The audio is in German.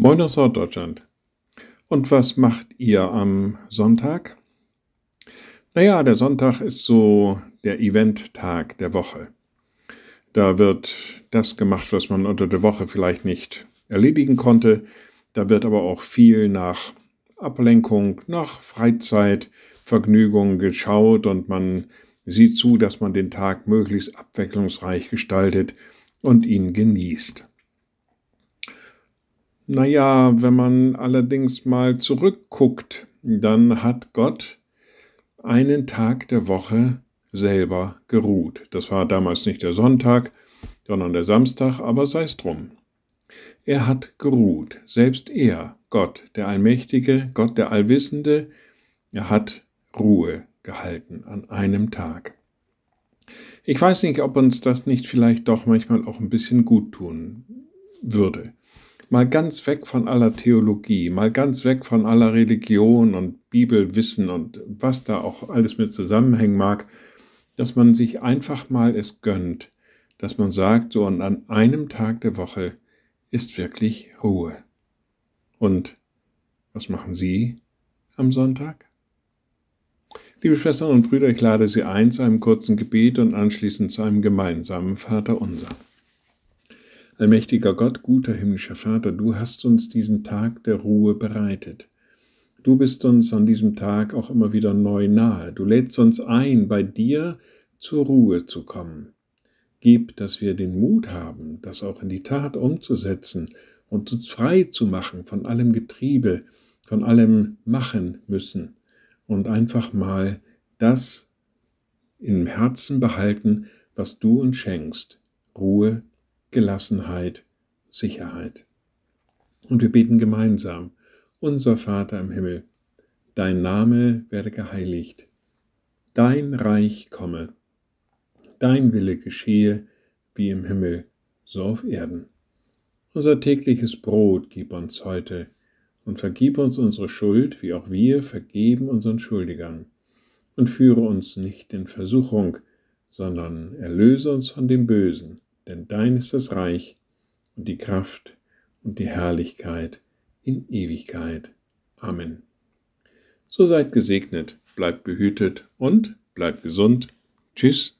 Moin aus Norddeutschland. Und was macht ihr am Sonntag? Naja, der Sonntag ist so der Eventtag der Woche. Da wird das gemacht, was man unter der Woche vielleicht nicht erledigen konnte. Da wird aber auch viel nach Ablenkung, nach Freizeit, Vergnügung geschaut und man sieht zu, dass man den Tag möglichst abwechslungsreich gestaltet und ihn genießt. Naja, wenn man allerdings mal zurückguckt, dann hat Gott einen Tag der Woche selber geruht. Das war damals nicht der Sonntag, sondern der Samstag, aber sei es drum. Er hat geruht, selbst er, Gott, der Allmächtige, Gott, der Allwissende, er hat Ruhe gehalten an einem Tag. Ich weiß nicht, ob uns das nicht vielleicht doch manchmal auch ein bisschen gut tun würde mal ganz weg von aller Theologie, mal ganz weg von aller Religion und Bibelwissen und was da auch alles mit zusammenhängen mag, dass man sich einfach mal es gönnt, dass man sagt, so und an einem Tag der Woche ist wirklich Ruhe. Und was machen Sie am Sonntag? Liebe Schwestern und Brüder, ich lade Sie ein zu einem kurzen Gebet und anschließend zu einem gemeinsamen Vater unser. Allmächtiger Gott, guter himmlischer Vater, du hast uns diesen Tag der Ruhe bereitet. Du bist uns an diesem Tag auch immer wieder neu nahe. Du lädst uns ein, bei dir zur Ruhe zu kommen. Gib, dass wir den Mut haben, das auch in die Tat umzusetzen und uns frei zu machen von allem Getriebe, von allem machen müssen und einfach mal das im Herzen behalten, was du uns schenkst. Ruhe, Gelassenheit, Sicherheit. Und wir beten gemeinsam, unser Vater im Himmel, dein Name werde geheiligt, dein Reich komme, dein Wille geschehe, wie im Himmel, so auf Erden. Unser tägliches Brot gib uns heute und vergib uns unsere Schuld, wie auch wir vergeben unseren Schuldigern. Und führe uns nicht in Versuchung, sondern erlöse uns von dem Bösen denn dein ist das Reich und die Kraft und die Herrlichkeit in Ewigkeit. Amen. So seid gesegnet, bleibt behütet und bleibt gesund. Tschüss